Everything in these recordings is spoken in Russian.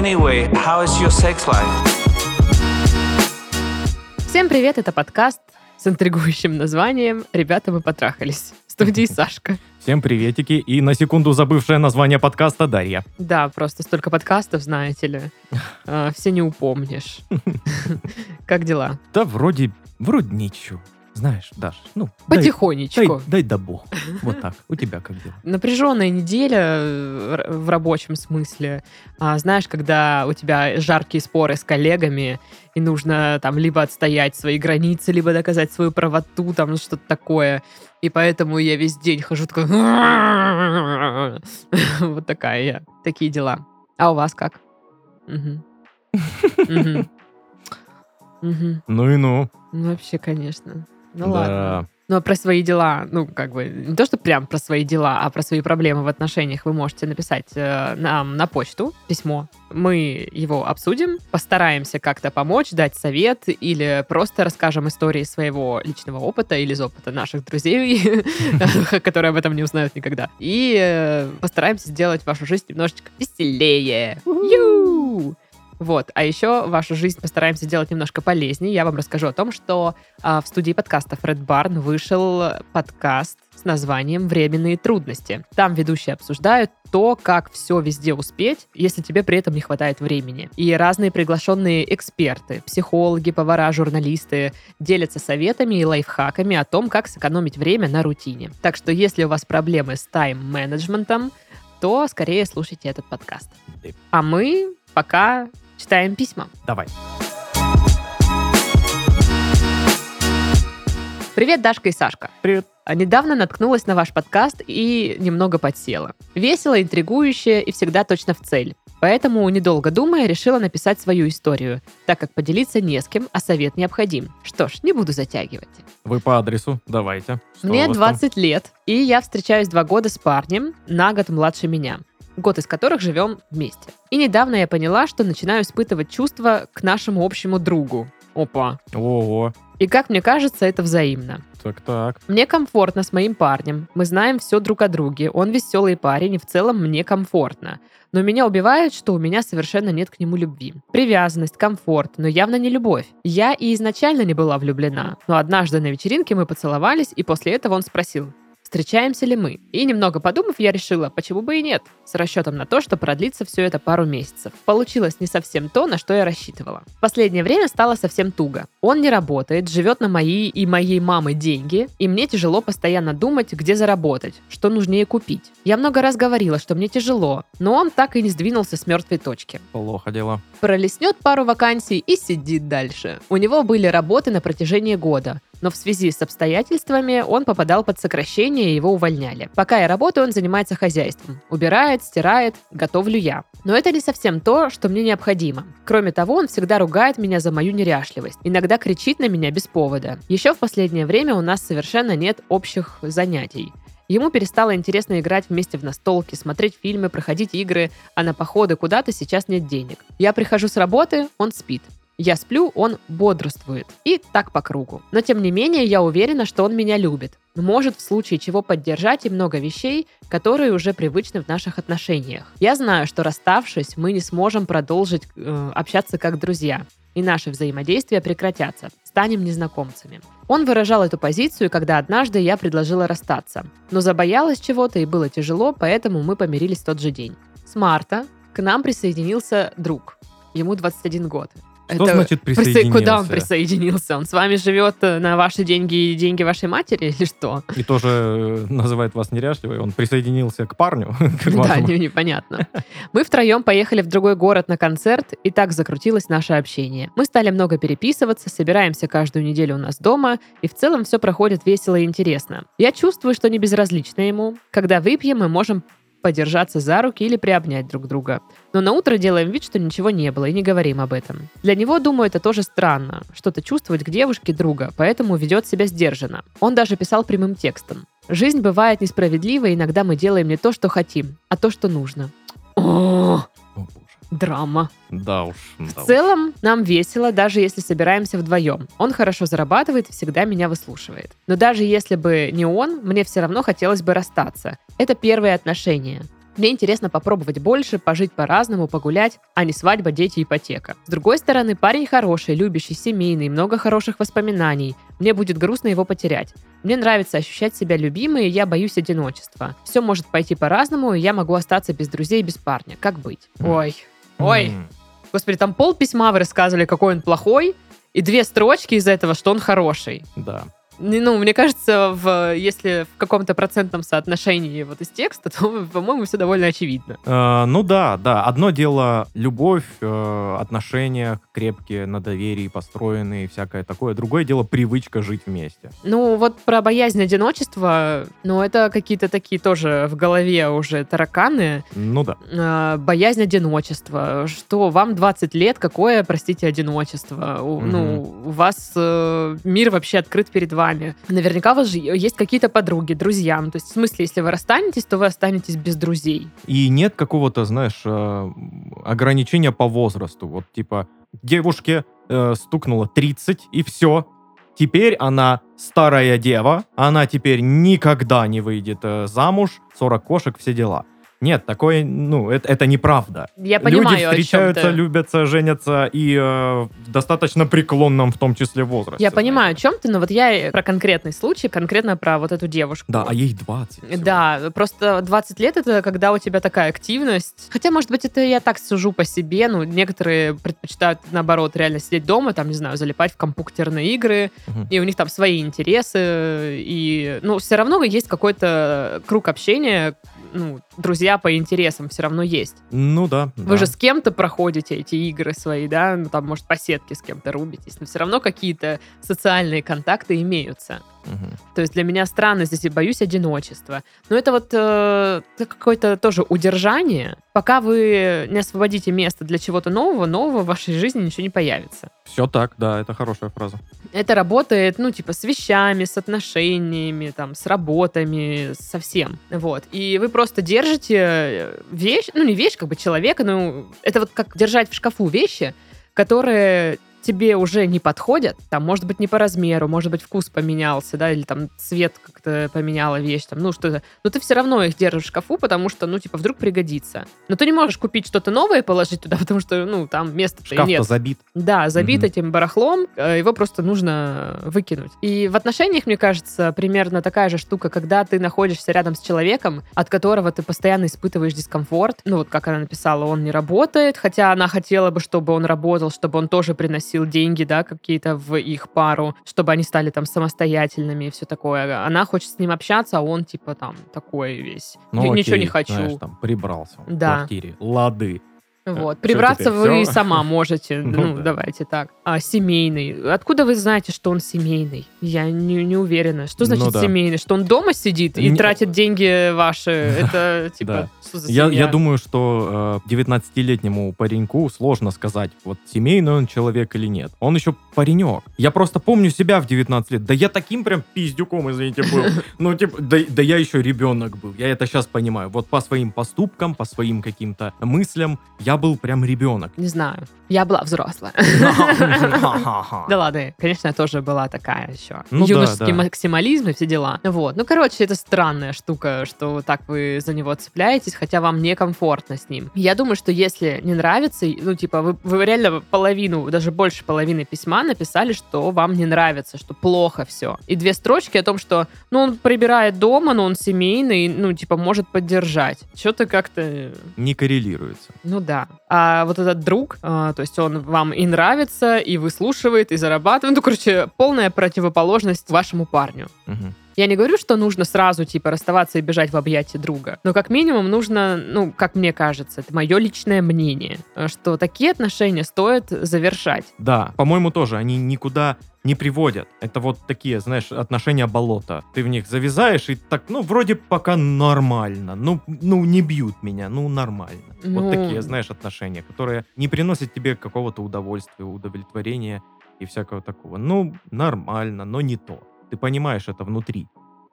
Anyway, how is your sex life? Всем привет, это подкаст с интригующим названием «Ребята, мы потрахались». В студии Сашка. Всем приветики и на секунду забывшее название подкаста Дарья. Да, просто столько подкастов, знаете ли. А, Все не упомнишь. Как дела? Да вроде, вроде ничего. Знаешь, Даш, ну, дай, Потихонечку. дай, дай да бог. Вот так. У тебя как дела? Напряженная неделя э, в рабочем смысле. А, знаешь, когда у тебя жаркие споры с коллегами, и нужно там либо отстоять свои границы, либо доказать свою правоту, там ну, что-то такое. И поэтому я весь день хожу такой... Вот такая я. Такие дела. А у вас как? Ну и ну. Ну, вообще, конечно. Ну Да. ладно. А про свои дела, ну, как бы, не то, что прям про свои дела, а про свои проблемы в отношениях вы можете написать э, нам на почту письмо. Мы его обсудим, постараемся как-то помочь, дать совет или просто расскажем истории своего личного опыта или из опыта наших друзей, которые об этом не узнают никогда. И э, постараемся сделать вашу жизнь немножечко веселее. Вот. А еще вашу жизнь постараемся сделать немножко полезнее. Я вам расскажу о том, что а, в студии подкаста Фред Барн вышел подкаст с названием «Временные трудности». Там ведущие обсуждают то, как все везде успеть, если тебе при этом не хватает времени. И разные приглашенные эксперты, психологи, повара, журналисты делятся советами и лайфхаками о том, как сэкономить время на рутине. Так что если у вас проблемы с тайм-менеджментом, то скорее слушайте этот подкаст. А мы пока читаем письма. Давай. Привет, Дашка и Сашка. Привет. А Недавно наткнулась на ваш подкаст и немного подсела. Весело, интригующе и всегда точно в цель. Поэтому, недолго думая, решила написать свою историю, так как поделиться не с кем, а совет необходим. Что ж, не буду затягивать. Вы по адресу, давайте. Что Мне у вас там? 20 лет, и я встречаюсь два года с парнем, на год младше меня, год из которых живем вместе. И недавно я поняла, что начинаю испытывать чувства к нашему общему другу. Опа. Ого, И как мне кажется, это взаимно. так-так. Мне комфортно с моим парнем. Мы знаем все друг о друге. Он веселый парень, и в целом мне комфортно. Но меня убивает, что у меня совершенно нет к нему любви. Привязанность, комфорт, но явно не любовь. Я и изначально не была влюблена. Но однажды на вечеринке мы поцеловались, и после этого он спросил, встречаемся ли мы. И немного подумав, я решила, почему бы и нет, с расчетом на то, что продлится все это пару месяцев. Получилось не совсем то, на что я рассчитывала. В последнее время стало совсем туго. Он не работает, живет на мои и моей мамы деньги, и мне тяжело постоянно думать, где заработать, что нужнее купить. Я много раз говорила, что мне тяжело, но он так и не сдвинулся с мертвой точки Плохо дело. пролеснет пару вакансий и сидит дальше. У него были работы на протяжении года, но в связи с обстоятельствами он попадал под сокращение и его увольняли. Пока я работаю, он занимается хозяйством. Убирает, стирает, готовлю я. Но это не совсем то, что мне необходимо. Кроме того, он всегда ругает меня за мою неряшливость. Иногда кричит на меня без повода. Еще в последнее время у нас совершенно нет общих занятий. Ему перестало интересно играть вместе в настолки, смотреть фильмы, проходить игры, а на походы куда-то сейчас нет денег. Я прихожу с работы, он спит. Я сплю, он бодрствует. И так по кругу. Но тем не менее, я уверена, что он меня любит. Может в случае чего поддержать и много вещей, которые уже привычны в наших отношениях. Я знаю, что расставшись, мы не сможем продолжить э, общаться как друзья. И наши взаимодействия прекратятся. Станем незнакомцами. Он выражал эту позицию, когда однажды я предложила расстаться. Но забоялась чего-то и было тяжело, поэтому мы помирились в тот же день. С марта к нам присоединился друг. Ему 21 год. Что значит присо- присоединился? Куда он присоединился? Он с вами живет э, на ваши деньги и деньги вашей матери или что? И тоже э, называет вас неряшливой. Он присоединился к парню. к Да, не- непонятно. Мы втроем поехали в другой город на концерт, и так закрутилось наше общение. Мы стали много переписываться, собираемся каждую неделю у нас дома, и в целом все проходит весело и интересно. Я чувствую, что не безразлично ему. Когда выпьем, мы можем подержаться за руки или приобнять друг друга. Но на утро делаем вид, что ничего не было и не говорим об этом. Для него, думаю, это тоже странно, что-то чувствовать к девушке друга, поэтому ведет себя сдержанно. Он даже писал прямым текстом. Жизнь бывает несправедлива, и иногда мы делаем не то, что хотим, а то, что нужно. О. драма. Да уж. да В уж. целом, нам весело, даже если собираемся вдвоем. Он хорошо зарабатывает и всегда меня выслушивает. Но даже если бы не он, мне все равно хотелось бы расстаться. Это первые отношения. Мне интересно попробовать больше, пожить по-разному, погулять, а не свадьба, дети, ипотека. С другой стороны, парень хороший, любящий, семейный, много хороших воспоминаний. Мне будет грустно его потерять. Мне нравится ощущать себя любимой, и я боюсь одиночества. Все может пойти по-разному, и я могу остаться без друзей, без парня. Как быть? Ой, ой. Господи, там пол письма вы рассказывали, какой он плохой, и две строчки из этого, что он хороший. Да. Ну, мне кажется, в, если в каком-то процентном соотношении вот из текста, то, по-моему, все довольно очевидно. Э, ну да, да. Одно дело любовь, э, отношения крепкие, на доверии построенные, всякое такое. Другое дело привычка жить вместе. Ну, вот про боязнь одиночества, ну, это какие-то такие тоже в голове уже тараканы. Ну да. Э, боязнь одиночества. Что вам 20 лет, какое, простите, одиночество? У, Мгм. Ну, у вас э, мир вообще открыт перед вами. Наверняка у вас же есть какие-то подруги, друзья. Ну, то есть, в смысле, если вы расстанетесь, то вы останетесь без друзей. И нет какого-то, знаешь, э, ограничения по возрасту. Вот типа девушке э, стукнуло 30, и все. Теперь она старая дева, она теперь никогда не выйдет э, замуж, 40 кошек, все дела. Нет, такое, ну, это, это неправда. Я понимаю, Люди о чем встречаются, ты. любятся, женятся и э, в достаточно преклонном в том числе возрасте. Я понимаю, о чем ты, но вот я и про конкретный случай, конкретно про вот эту девушку. Да, а ей 20. всего. Да, просто 20 лет это когда у тебя такая активность. Хотя, может быть, это я так сужу по себе. Ну, некоторые предпочитают, наоборот, реально сидеть дома, там, не знаю, залипать в компьютерные игры, Мгм. и у них там свои интересы. И, ну, все равно есть какой-то круг общения, ну, друзья по интересам все равно есть. Ну да. Вы да. же с кем-то проходите эти игры свои, да, ну, там, может, по сетке с кем-то рубитесь, но все равно какие-то социальные контакты имеются. Мгм. То есть для меня странно здесь и боюсь одиночества. Но это вот э, какое-то тоже удержание. Пока вы не освободите место для чего-то нового, нового в вашей жизни ничего не появится. Все так, да, это хорошая фраза. Это работает, ну, типа, с вещами, с отношениями, там, с работами, со всем. Вот. И вы просто держите вещь, ну, не вещь, как бы человека, ну, это вот как держать в шкафу вещи, которые тебе уже не подходят, там, может быть, не по размеру, может быть, вкус поменялся, да, или там цвет как-то поменяла вещь, там, ну, что-то. Но ты все равно их держишь в шкафу, потому что, ну, типа, вдруг пригодится. Но ты не можешь купить что-то новое и положить туда, потому что, ну, там места Шкаф-то нет. забит. Да, забит Мгм. этим барахлом, э, его просто нужно выкинуть. И в отношениях, мне кажется, примерно такая же штука, когда ты находишься рядом с человеком, от которого ты постоянно испытываешь дискомфорт. Ну, вот как она написала, он не работает, хотя она хотела бы, чтобы он работал, чтобы он тоже приносил деньги, да, какие-то в их пару, чтобы они стали там самостоятельными и все такое. Она хочет с ним общаться, а он типа там такой весь. Ну, «Я ничего окей, не хочу. знаешь, там, прибрался в Да. квартире. Лады. Вот. Всё Прибраться теперь, вы всё? сама можете. Ну Ну, да. давайте так. А семейный. Откуда вы знаете, что он семейный? Я не, не уверена. Что значит Ну да. семейный? Что он дома сидит и Не- тратит деньги ваши? Это типа Я, я думаю, что э, 19-летнему пареньку сложно сказать, вот семейный он человек или нет. Он еще паренек. Я просто помню себя в 19 лет. Да я таким прям пиздюком, извините, был. Ну, типа, да, да я еще ребенок был. Я это сейчас понимаю. Вот по своим поступкам, по своим каким-то мыслям, я был прям ребенок. Не знаю. Я была взрослая. Да ладно, конечно, я тоже была такая еще. Ну Юношеский максимализм и все дела. Вот. Ну, короче, это странная штука, что так вы за него цепляетесь, хотя вам некомфортно с ним. Я думаю, что если не нравится, ну, типа, вы, вы реально половину, даже больше половины письма написали, что вам не нравится, что плохо все. И две строчки о том, что, ну, он прибирает дома, но он семейный, ну, типа, может поддержать. Что-то как-то Не коррелируется. ну да. А вот этот друг, а, то есть он вам и нравится, и выслушивает, и зарабатывает. Ну, короче, полная противоположность вашему парню. Мгм. Я не говорю, что нужно сразу, типа, расставаться и бежать в объятия друга. Но как минимум нужно, ну, как мне кажется, это мое личное мнение, э, что такие отношения стоит завершать. Да, по-моему, тоже они никуда не приводят. Это вот такие, знаешь, отношения болота. Ты в них завязаешь и так, ну, вроде пока нормально. Ну, ну не бьют меня, ну, нормально. Ну. Вот такие, знаешь, отношения, которые не приносят тебе какого-то удовольствия, удовлетворения и всякого такого. Ну, нормально, но не то. Ты понимаешь это внутри.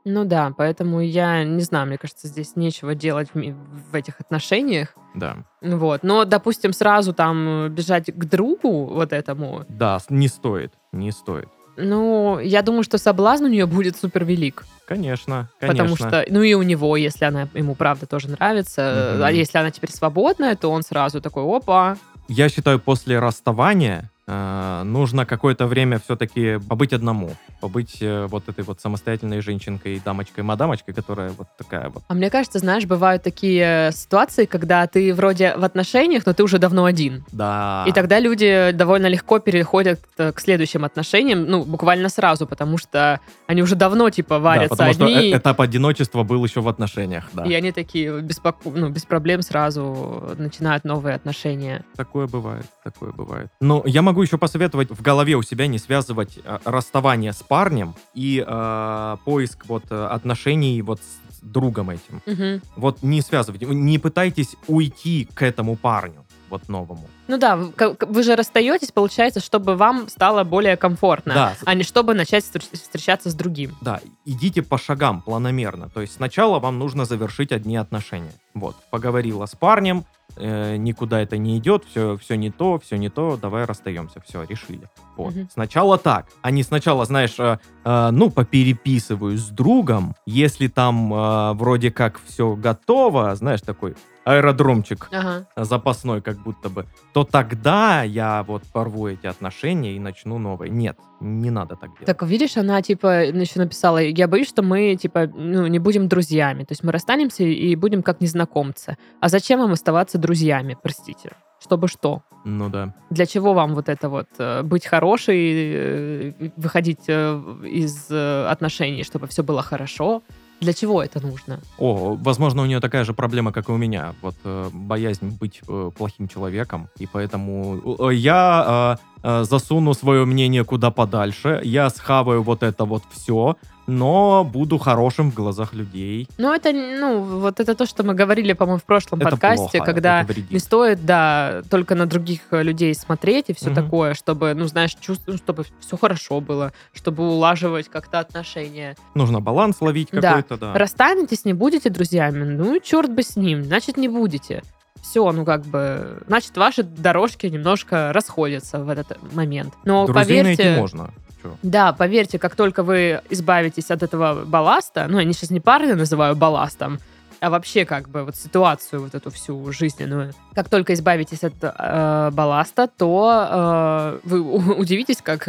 Ну да, поэтому я не знаю, мне кажется, здесь нечего делать в, этих отношениях. Да. Вот. Но, допустим, сразу там бежать к другу вот этому, Да, не стоит, не стоит. Ну, я думаю, что соблазн у нее будет супер велик. Конечно, конечно. Потому что, ну и у него, если она ему правда тоже нравится, Мгм. а если она теперь свободная, то он сразу такой, опа, Я считаю, после расставания э, нужно какое-то время все-таки побыть одному. Побыть э, вот этой вот самостоятельной женщинкой, дамочкой-мадамочкой, которая вот такая вот. А мне кажется, знаешь, бывают такие ситуации, когда ты вроде в отношениях, но ты уже давно один. Да. И тогда люди довольно легко переходят э, к следующим отношениям, ну, буквально сразу, потому что они уже давно, типа, Да, варятся потому что одни. э- этап одиночества был еще в отношениях, да. И они такие без, пок- ну, без проблем сразу начинают новые отношения. Такое бывает, такое бывает. Но я могу еще посоветовать в голове у себя не связывать э, расставание с парнем и э, поиск вот э, отношений вот с другом этим. Мгм. Вот не связывайте, не пытайтесь уйти к этому парню, вот новому. Ну да, вы, же расстаетесь, получается, чтобы вам стало более комфортно, Да, а не чтобы начать встр- встречаться с другим. Да, идите по шагам планомерно. То есть сначала вам нужно завершить одни отношения. Вот, поговорила с парнем, э, никуда это не идет, все, все не то, все не то, давай расстаемся, все, решили. Вот. Мгм. Сначала так, а не сначала, знаешь, э, э, ну, попереписываю с другом, если там э, вроде как все готово, знаешь, такой аэродромчик Ага. запасной как будто бы, то тогда я вот порву эти отношения и начну новые. Нет, не надо так делать. Так видишь, она типа еще написала, я боюсь, что мы типа ну, не будем друзьями, то есть мы расстанемся и будем как незнакомцы. А зачем вам оставаться друзьями, простите? Чтобы что? Ну да. Для чего вам вот это вот э, быть хорошей, э, выходить э, из э, отношений, чтобы все было хорошо? Для чего это нужно? О, возможно, у нее такая же проблема, как и у меня. Вот э, боязнь быть э, плохим человеком. И поэтому э, я э, засуну свое мнение куда подальше. Я схаваю вот это вот все, но буду хорошим в глазах людей. Ну, это, ну, вот это то, что мы говорили, по-моему, в прошлом Это подкасте, плохо, когда это вредит. не стоит, да, только на других э, людей смотреть и все Мгм. такое, чтобы, ну, знаешь, чувствовать, чтобы все хорошо было, чтобы улаживать как-то отношения. Нужно баланс ловить Да. какой-то, да. Расстанетесь, не будете друзьями, ну, черт бы с ним, значит, не будете. Все, ну, как бы, значит, ваши дорожки немножко расходятся в этот момент. Но Друзей поверьте... найти можно. Чё? Да, поверьте, как только вы избавитесь от этого балласта, ну, я сейчас не парня называю балластом, а вообще как бы вот ситуацию вот эту всю жизненную. Как только избавитесь от э, балласта, то э, вы удивитесь, как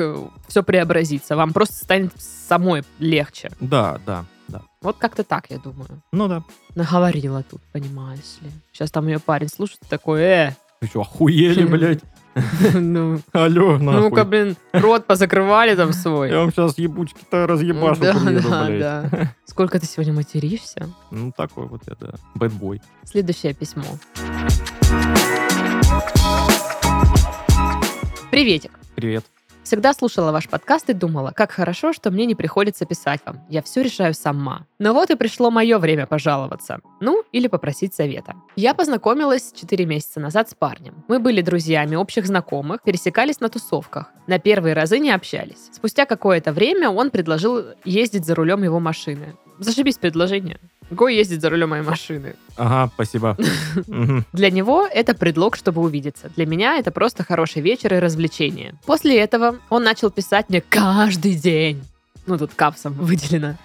все преобразится. Вам просто станет самой легче. Да, да, да. Вот как-то так, я думаю. Ну да. Наговорила тут, понимаешь ли. Сейчас там ее парень слушает такой, э, Вы что, охуели, блядь? ну, Алло, нахуй. ну-ка, блин, рот позакрывали там свой. Я вам сейчас ебучки-то разъебашу Да, приеду, да, блядь. да. Сколько ты сегодня материшься? Ну, такой вот я, да. Бэтбой. Следующее письмо. Приветик. Привет. Всегда слушала ваш подкаст и думала, как хорошо, что мне не приходится писать вам. Я все решаю сама. Но вот и пришло мое время пожаловаться. Ну, или попросить совета. Я познакомилась 4 месяца назад с парнем. Мы были друзьями общих знакомых, пересекались на тусовках. На первые разы не общались. Спустя какое-то время он предложил ездить за рулем его машины. Зашибись предложение. Го ездить за рулем моей машины. Ага, спасибо. Для него это предлог, чтобы увидеться. Для меня это просто хороший вечер и развлечение. После этого он начал писать мне каждый день. Ну, тут капсом выделено.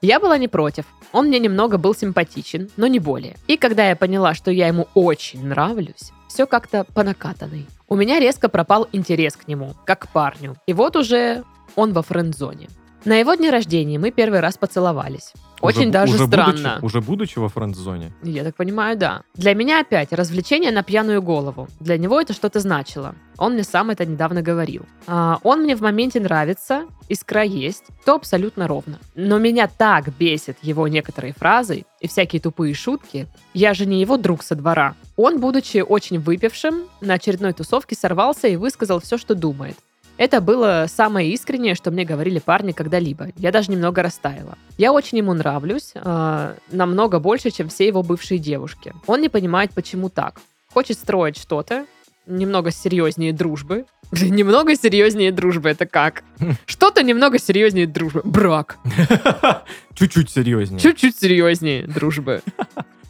Я была не против. Он мне немного был симпатичен, но не более. И когда я поняла, что я ему очень нравлюсь, все как-то по накатанной. У меня резко пропал интерес к нему, как к парню. И вот уже он во френд-зоне. На его дне рождения мы первый раз поцеловались. Очень Уже- даже уже странно. Будучи, уже будучи во френд-зоне. Я так понимаю, да. Для меня опять развлечение на пьяную голову. Для него это что-то значило. Он мне сам это недавно говорил. А, он мне в моменте нравится, искра есть, то абсолютно ровно. Но меня так бесит его некоторые фразы и всякие тупые шутки. Я же не его друг со двора. Он, будучи очень выпившим, на очередной тусовке сорвался и высказал все, что думает. Это было самое искреннее, что мне говорили парни когда-либо. Я даже немного растаяла. Я очень ему нравлюсь, э, намного больше, чем все его бывшие девушки. Он не понимает, почему так. Хочет строить что-то, немного серьезнее дружбы. Немного серьезнее дружбы, это как? Что-то немного серьезнее дружбы. Брак. Чуть-чуть серьезнее. Чуть-чуть серьезнее дружбы.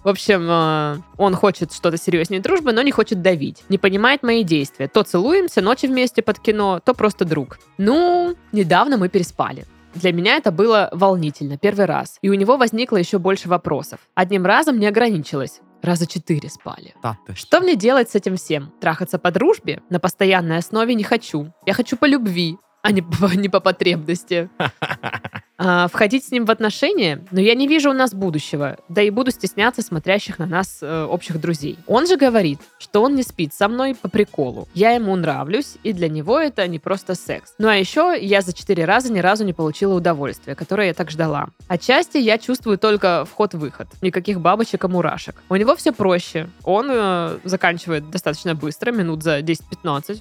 В общем, э, он хочет что-то серьезнее дружбы, но не хочет давить. Не понимает мои действия. То целуемся, ночи вместе под кино, то просто друг. Ну, недавно мы переспали. Для меня это было волнительно, первый раз. И у него возникло еще больше вопросов. Одним разом не ограничилось. Раза четыре спали. Да Что мне делать с этим всем? Трахаться по дружбе? На постоянной основе не хочу. Я хочу по любви, а не по, не по потребности. А, входить с ним в отношения, но я не вижу у нас будущего, да и буду стесняться смотрящих на нас э, общих друзей. Он же говорит, что он не спит со мной по приколу. Я ему нравлюсь, и для него это не просто секс. Ну а еще я за четыре раза ни разу не получила удовольствия, которое я так ждала. Отчасти я чувствую только вход-выход, никаких бабочек и мурашек. У него все проще. Он э, заканчивает достаточно быстро, минут за 10-15.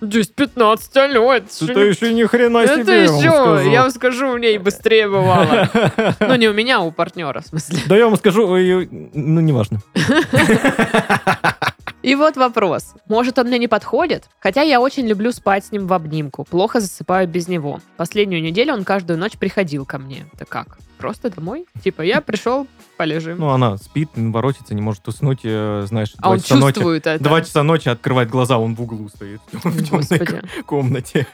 10-15, алло, это не- еще ни хрена себе, это я вам еще, скажу. я вам скажу, у меня и быстрее бывало. Ну, не у меня, а у партнера, в смысле. Да я вам скажу, ну, неважно. И вот вопрос. Может, он мне не подходит? Хотя я очень люблю спать с ним в обнимку. Плохо засыпаю без него. Последнюю неделю он каждую ночь приходил ко мне. Это как? Просто домой? Типа, я пришел, полежим. Ну, она спит, воротится, не может уснуть, э, знаешь, а два он часа ночи. чувствует это. Два часа ночи открывает глаза, он в углу стоит. В темной комнате.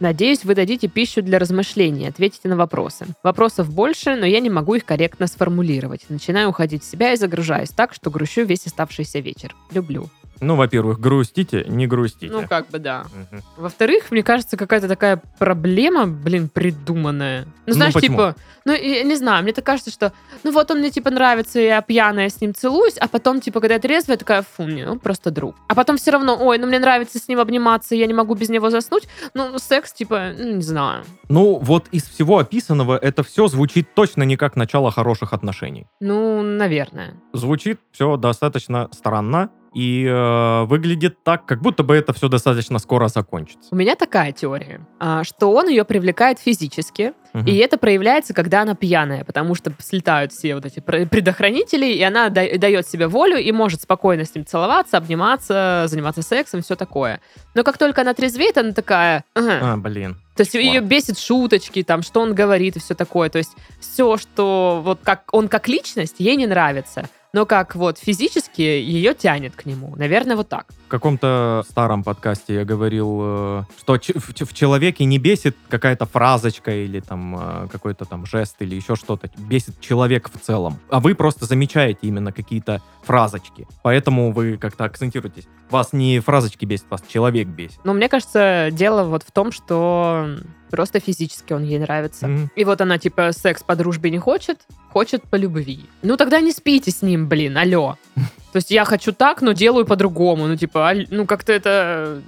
Надеюсь, вы дадите пищу для размышлений, ответите на вопросы. Вопросов больше, но я не могу их корректно сформулировать. Начинаю уходить в себя и загружаюсь так, что грущу весь оставшийся вечер. Люблю. Ну, во-первых, грустите, не грустите. Ну, как бы да. Мгм. Во-вторых, мне кажется, какая-то такая проблема, блин, придуманная. Ну, Ну, знаешь, почему? типа, ну, я не знаю, мне так кажется, что, ну, вот он мне, типа, нравится, я пьяная с ним целуюсь, а потом, типа, когда я трезвая, такая, фу, не, ну, просто друг. А потом все равно, ой, ну, мне нравится с ним обниматься, я не могу без него заснуть. Ну, секс, типа, ну, не знаю. Ну, вот из всего описанного это все звучит точно не как начало хороших отношений. Ну, наверное. Звучит все достаточно странно и э, выглядит так, как будто бы это все достаточно скоро закончится. У меня такая теория, а, что он ее привлекает физически, Мгм. и это проявляется, когда она пьяная, потому что слетают все вот эти пр- предохранители, и она да- дает себе волю и может спокойно с ним целоваться, обниматься, заниматься сексом, все такое. Но как только она трезвеет, она такая... «Ага». А, блин. То есть ее бесит шуточки, там, что он говорит и все такое. То есть все, что вот как он как личность, ей не нравится. Но как вот физически ее тянет к нему. Наверное, вот так. В каком-то старом подкасте я говорил, э, что в человеке не бесит какая-то фразочка или там э, какой-то там жест или еще что-то. Бесит человек в целом. А вы просто замечаете именно какие-то фразочки. Поэтому вы как-то акцентируетесь. Вас не фразочки бесит, вас человек бесит. Но мне кажется, дело вот в том, что просто физически он ей нравится. Мгм. И вот она, типа, секс по дружбе не хочет, хочет по любви. Ну тогда не спите с ним, блин, алло. То есть я хочу так, но делаю по-другому. Ну, типа, ну как-то это...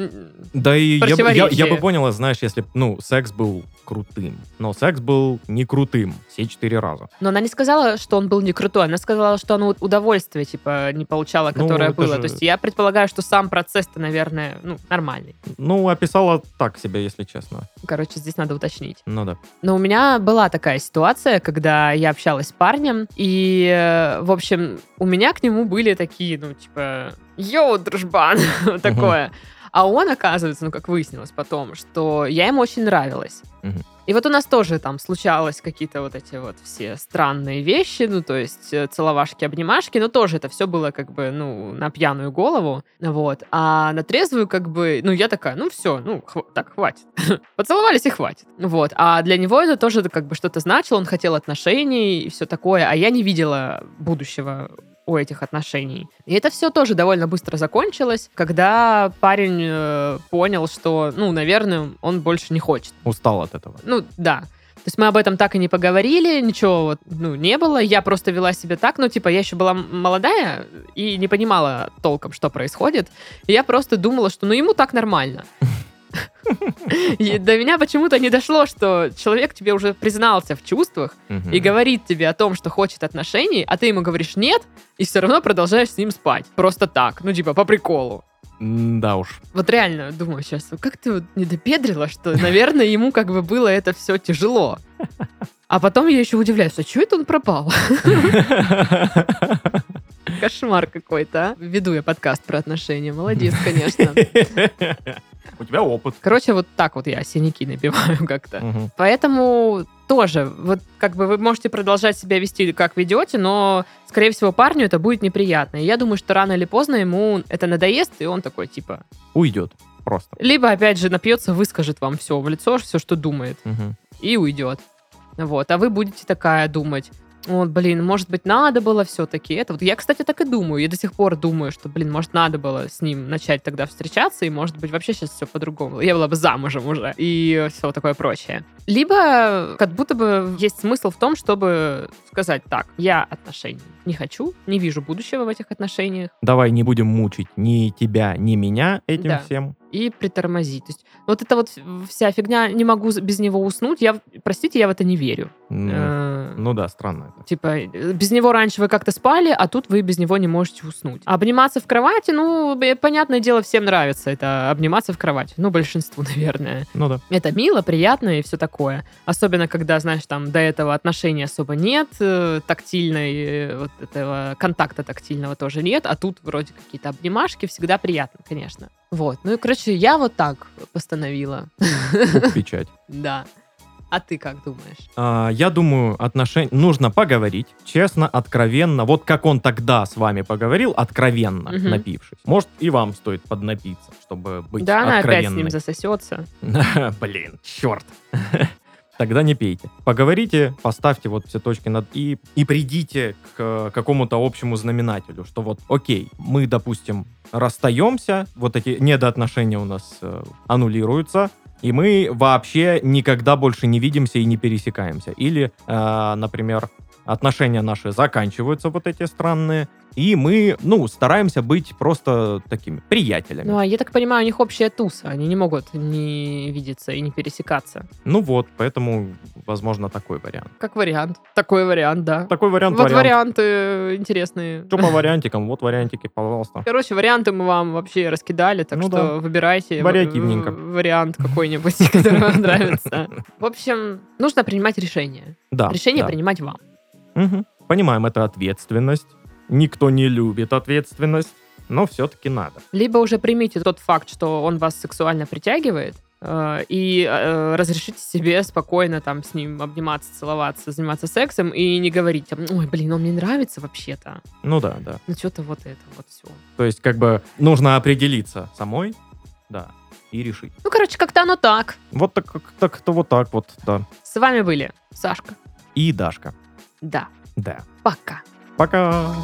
Да и я, я, я бы поняла, знаешь, если ну, секс был крутым. Но секс был не крутым все четыре раза. Но она не сказала, что он был не крутой. Она сказала, что она удовольствие, типа, не получала, Ну, которое это было. же- То есть я предполагаю, что сам процесс-то, наверное, ну, нормальный. Ну, описала так себя, если честно. Короче, здесь надо уточнить. Ну да. Но у меня была такая ситуация, когда я общалась с парнем, и, э, в общем, у меня к нему были такие, ну, типа, йоу, дружбан, такое. А он, оказывается, ну, как выяснилось потом, что я ему очень нравилась. Мгм. И вот у нас тоже там случалось какие-то вот эти вот все странные вещи, ну, то есть э, целовашки, обнимашки, но тоже это все было как бы, ну, на пьяную голову, вот. А на трезвую как бы, ну, я такая, ну, все, ну, хва- так, хватит. Поцеловались и хватит. Вот. А для него это тоже как бы что-то значило, он хотел отношений и все такое, а я не видела будущего у этих отношений. И это все тоже довольно быстро закончилось, когда парень э, понял, что, ну, наверное, он больше не хочет. Устал от этого. Ну, да. То есть мы об этом так и не поговорили, ничего вот, ну, не было. Я просто вела себя так, ну, типа, я еще была молодая и не понимала толком, что происходит. И я просто думала, что, ну, ему так нормально. И до меня почему-то не дошло, что человек тебе уже признался в чувствах и говорит тебе о том, что хочет отношений, а ты ему говоришь нет, и все равно продолжаешь с ним спать. Просто так, ну, типа, по приколу. Да уж. Вот реально, думаю сейчас, как ты вот не допедрила, что, наверное, ему как бы было это все тяжело. А потом я еще удивляюсь, а что это он пропал? Кошмар какой-то, а? Веду я подкаст про отношения. Молодец, конечно. У тебя опыт. Короче, вот так вот я синяки набиваю как-то. Поэтому тоже, вот как бы вы можете продолжать себя вести, как ведете, но, скорее всего, парню это будет неприятно. И я думаю, что рано или поздно ему это надоест, и он такой, типа... Уйдет просто. Либо, опять же, напьется, выскажет вам все в лицо, все, что думает, Мгм. и уйдет. Вот. А вы будете такая думать, вот, блин, может быть, надо было все-таки это. Вот я, кстати, так и думаю. Я до сих пор думаю, что, блин, может, надо было с ним начать тогда встречаться, и, может быть, вообще сейчас все по-другому. Я была бы замужем уже, и все такое прочее. Либо как будто бы есть смысл в том, чтобы сказать так, я отношений не хочу, не вижу будущего в этих отношениях, Давай не будем мучить ни тебя, ни меня этим Да. всем. И притормозить. То есть вот эта вот вся фигня, не могу без него уснуть, я, простите, я в это не верю. Ну, Э, ну да, странно это. Типа, э, без него раньше вы как-то спали, а тут вы без него не можете уснуть. А Обниматься в кровати, ну, понятное дело, всем нравится это обниматься в кровати. Ну, большинству, наверное. Ну да. Это мило, приятно и все такое. Особенно, когда, знаешь, там до этого отношений особо нет, э, тактильной, вот этого контакта тактильного тоже нет, а тут вроде какие-то обнимашки, всегда приятно, конечно. Вот. Ну и, короче, я вот так постановила. Печать. Да. А ты как думаешь? А, Я думаю, отношения нужно поговорить, честно, откровенно. Вот как он тогда с вами поговорил, откровенно, Мгм. напившись. Может, и вам стоит поднапиться, чтобы быть да, она опять с ним засосется. Блин, черт. Тогда не пейте. Поговорите, поставьте вот все точки над «и» и придите к э, какому-то общему знаменателю, что вот, окей, мы, допустим, расстаемся, вот эти недоотношения у нас э, аннулируются, и мы вообще никогда больше не видимся и не пересекаемся. Или, э, например, отношения наши заканчиваются, вот эти странные, и мы, ну, стараемся быть просто такими приятелями. Ну, а я так понимаю, у них общая туса. Они не могут не видеться и не пересекаться. Ну вот, поэтому, возможно, такой вариант. Как вариант. Такой вариант, да. Такой вариант, вот вариант. варианты интересные. Что по вариантикам? Вот вариантики, пожалуйста. Короче, варианты мы вам вообще раскидали, так Ну что да. выбирайте Вариативненько. вариант какой-нибудь, который вам нравится. В общем, нужно принимать решение. Да. Решение принимать вам. Мгм. Понимаем, это ответственность. Никто не любит ответственность, но все-таки надо. Либо уже примите тот факт, что он вас сексуально притягивает, э, и э, разрешите себе спокойно там с ним обниматься, целоваться, заниматься сексом и не говорить, там, ой, блин, он мне нравится вообще-то. Ну да, да. Ну что-то вот это вот все. То есть, как бы, нужно определиться самой, да, и решить. Ну, короче, как-то оно так. Вот так, как- так-то вот так вот, да. С вами были Сашка. И Дашка. Да. Да. Пока. Пока.